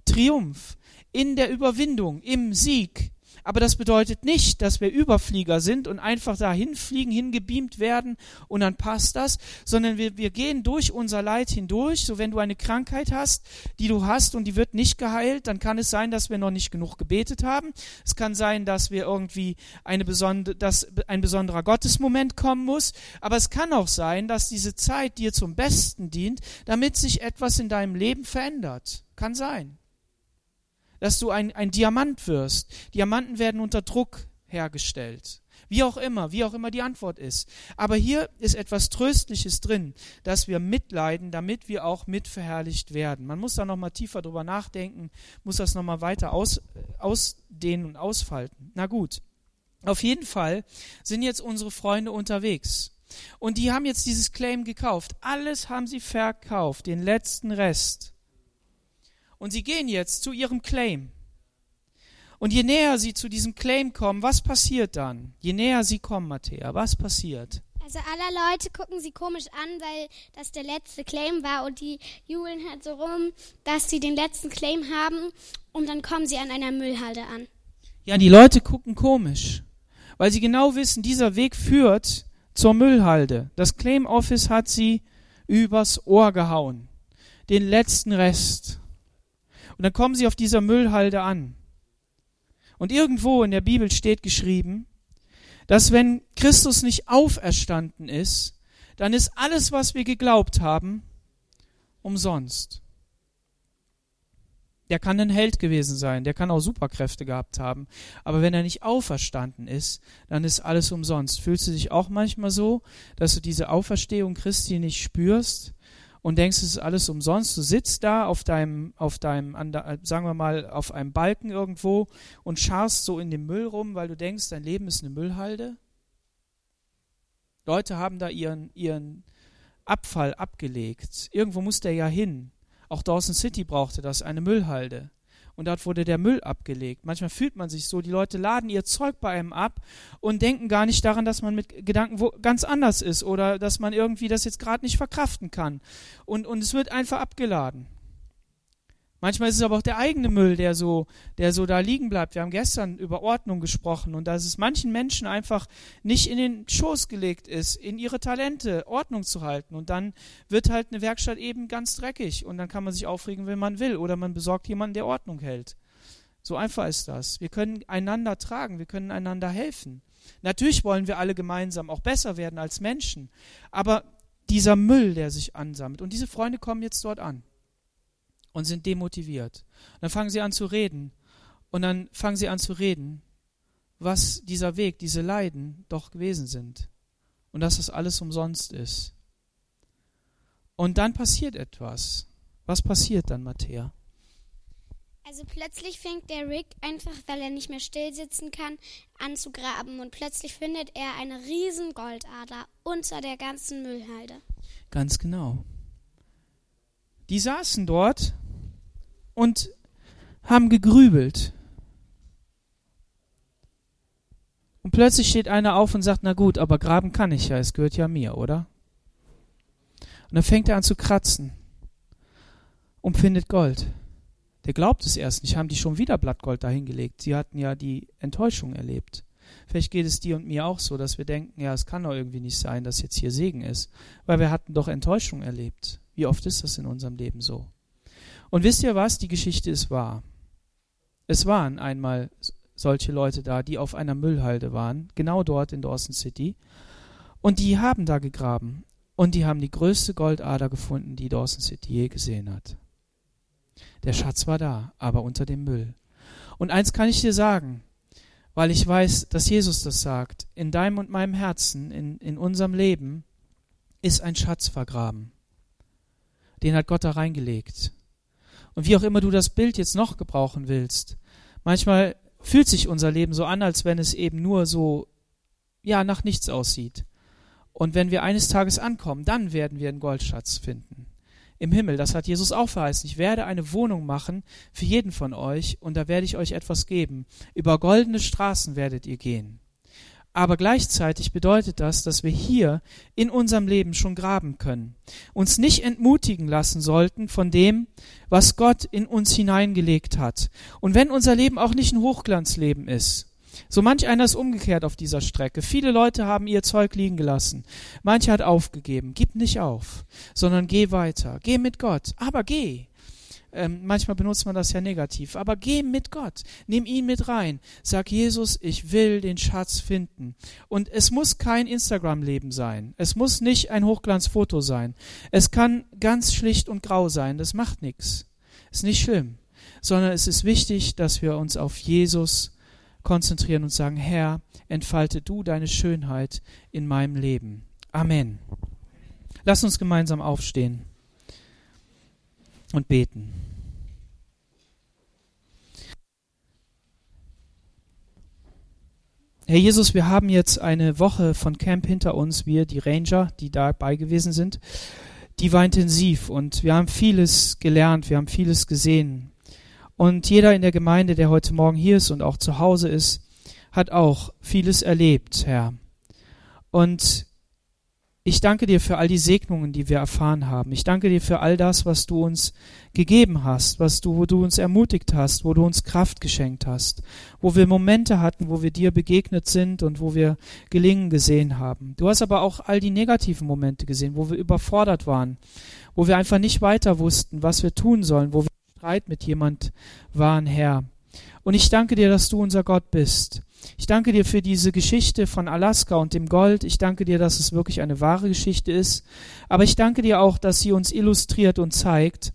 Triumph, in der Überwindung, im Sieg, Aber das bedeutet nicht, dass wir Überflieger sind und einfach dahin fliegen, hingebeamt werden und dann passt das, sondern wir, wir gehen durch unser Leid hindurch. So wenn du eine Krankheit hast, die du hast und die wird nicht geheilt, dann kann es sein, dass wir noch nicht genug gebetet haben. Es kann sein, dass wir irgendwie eine besondere, dass ein besonderer Gottesmoment kommen muss. Aber es kann auch sein, dass diese Zeit dir zum Besten dient, damit sich etwas in deinem Leben verändert. Kann sein dass du ein, ein Diamant wirst. Diamanten werden unter Druck hergestellt. Wie auch immer, wie auch immer die Antwort ist. Aber hier ist etwas Tröstliches drin, dass wir mitleiden, damit wir auch mitverherrlicht werden. Man muss da nochmal tiefer drüber nachdenken, muss das nochmal weiter aus, ausdehnen und ausfalten. Na gut. Auf jeden Fall sind jetzt unsere Freunde unterwegs. Und die haben jetzt dieses Claim gekauft. Alles haben sie verkauft, den letzten Rest. Und sie gehen jetzt zu ihrem Claim. Und je näher sie zu diesem Claim kommen, was passiert dann? Je näher sie kommen, Matthäa, was passiert? Also alle Leute gucken sie komisch an, weil das der letzte Claim war und die jubeln halt so rum, dass sie den letzten Claim haben und dann kommen sie an einer Müllhalde an. Ja, die Leute gucken komisch, weil sie genau wissen, dieser Weg führt zur Müllhalde. Das Claim Office hat sie übers Ohr gehauen. Den letzten Rest. Und dann kommen sie auf dieser Müllhalde an. Und irgendwo in der Bibel steht geschrieben, dass wenn Christus nicht auferstanden ist, dann ist alles, was wir geglaubt haben, umsonst. Der kann ein Held gewesen sein, der kann auch Superkräfte gehabt haben, aber wenn er nicht auferstanden ist, dann ist alles umsonst. Fühlst du dich auch manchmal so, dass du diese Auferstehung Christi nicht spürst? Und denkst, es ist alles umsonst. Du sitzt da auf deinem, auf deinem, sagen wir mal, auf einem Balken irgendwo und scharst so in dem Müll rum, weil du denkst, dein Leben ist eine Müllhalde. Leute haben da ihren, ihren Abfall abgelegt. Irgendwo muss der ja hin. Auch Dawson City brauchte das, eine Müllhalde und dort wurde der Müll abgelegt. Manchmal fühlt man sich so, die Leute laden ihr Zeug bei einem ab und denken gar nicht daran, dass man mit Gedanken wo ganz anders ist oder dass man irgendwie das jetzt gerade nicht verkraften kann. Und, und es wird einfach abgeladen. Manchmal ist es aber auch der eigene Müll, der so, der so da liegen bleibt. Wir haben gestern über Ordnung gesprochen und dass es manchen Menschen einfach nicht in den Schoß gelegt ist, in ihre Talente Ordnung zu halten. Und dann wird halt eine Werkstatt eben ganz dreckig und dann kann man sich aufregen, wenn man will oder man besorgt jemanden, der Ordnung hält. So einfach ist das. Wir können einander tragen, wir können einander helfen. Natürlich wollen wir alle gemeinsam auch besser werden als Menschen, aber dieser Müll, der sich ansammelt und diese Freunde kommen jetzt dort an und sind demotiviert. Und dann fangen sie an zu reden. Und dann fangen sie an zu reden, was dieser Weg, diese Leiden doch gewesen sind. Und dass das alles umsonst ist. Und dann passiert etwas. Was passiert dann, Matthäa? Also plötzlich fängt der Rick einfach, weil er nicht mehr still sitzen kann, an zu graben und plötzlich findet er eine riesen Goldader unter der ganzen Müllhalde. Ganz genau. Die saßen dort und haben gegrübelt. Und plötzlich steht einer auf und sagt, na gut, aber graben kann ich ja, es gehört ja mir, oder? Und dann fängt er an zu kratzen und findet Gold. Der glaubt es erst nicht, haben die schon wieder Blattgold dahingelegt. Sie hatten ja die Enttäuschung erlebt. Vielleicht geht es dir und mir auch so, dass wir denken, ja, es kann doch irgendwie nicht sein, dass jetzt hier Segen ist, weil wir hatten doch Enttäuschung erlebt. Wie oft ist das in unserem Leben so? Und wisst ihr was? Die Geschichte ist wahr. Es waren einmal solche Leute da, die auf einer Müllhalde waren, genau dort in Dawson City. Und die haben da gegraben. Und die haben die größte Goldader gefunden, die Dawson City je gesehen hat. Der Schatz war da, aber unter dem Müll. Und eins kann ich dir sagen, weil ich weiß, dass Jesus das sagt. In deinem und meinem Herzen, in, in unserem Leben, ist ein Schatz vergraben. Den hat Gott da reingelegt. Und wie auch immer du das Bild jetzt noch gebrauchen willst, manchmal fühlt sich unser Leben so an, als wenn es eben nur so, ja, nach nichts aussieht. Und wenn wir eines Tages ankommen, dann werden wir einen Goldschatz finden. Im Himmel, das hat Jesus auch verheißen. Ich werde eine Wohnung machen für jeden von euch und da werde ich euch etwas geben. Über goldene Straßen werdet ihr gehen. Aber gleichzeitig bedeutet das, dass wir hier in unserem Leben schon graben können, uns nicht entmutigen lassen sollten von dem, was Gott in uns hineingelegt hat. Und wenn unser Leben auch nicht ein Hochglanzleben ist, So manch einer ist umgekehrt auf dieser Strecke. Viele Leute haben ihr Zeug liegen gelassen. Mancher hat aufgegeben. Gib nicht auf, sondern geh weiter. Geh mit Gott. Aber geh. Ähm, manchmal benutzt man das ja negativ. Aber geh mit Gott. Nimm ihn mit rein. Sag Jesus, ich will den Schatz finden. Und es muss kein Instagram-Leben sein. Es muss nicht ein Hochglanzfoto sein. Es kann ganz schlicht und grau sein. Das macht nichts. Ist nicht schlimm. Sondern es ist wichtig, dass wir uns auf Jesus konzentrieren und sagen, Herr, entfalte du deine Schönheit in meinem Leben. Amen. Lass uns gemeinsam aufstehen und beten. Herr Jesus, wir haben jetzt eine Woche von Camp hinter uns, wir, die Ranger, die dabei gewesen sind. Die war intensiv und wir haben vieles gelernt, wir haben vieles gesehen. Und jeder in der Gemeinde, der heute Morgen hier ist und auch zu Hause ist, hat auch vieles erlebt, Herr. Und ich danke dir für all die Segnungen, die wir erfahren haben. Ich danke dir für all das, was du uns gegeben hast, was du, wo du uns ermutigt hast, wo du uns Kraft geschenkt hast, wo wir Momente hatten, wo wir dir begegnet sind und wo wir Gelingen gesehen haben. Du hast aber auch all die negativen Momente gesehen, wo wir überfordert waren, wo wir einfach nicht weiter wussten, was wir tun sollen, wo wir Streit mit jemand waren, Herr. Und ich danke dir, dass du unser Gott bist ich danke dir für diese Geschichte von Alaska und dem Gold. Ich danke dir, dass es wirklich eine wahre Geschichte ist. Aber ich danke dir auch, dass sie uns illustriert und zeigt,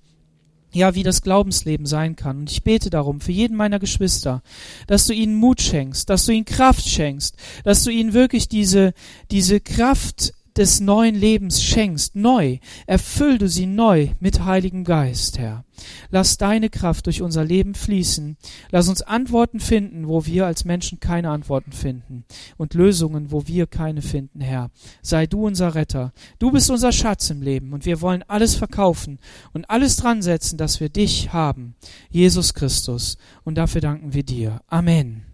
ja, wie das Glaubensleben sein kann. Und ich bete darum für jeden meiner Geschwister, dass du ihnen Mut schenkst, dass du ihnen Kraft schenkst, dass du ihnen wirklich diese, diese Kraft des neuen Lebens schenkst, neu, erfüll du sie neu mit Heiligem Geist, Herr. Lass deine Kraft durch unser Leben fließen. Lass uns Antworten finden, wo wir als Menschen keine Antworten finden und Lösungen, wo wir keine finden, Herr. Sei du unser Retter. Du bist unser Schatz im Leben und wir wollen alles verkaufen und alles dran setzen, dass wir dich haben, Jesus Christus. Und dafür danken wir dir. Amen.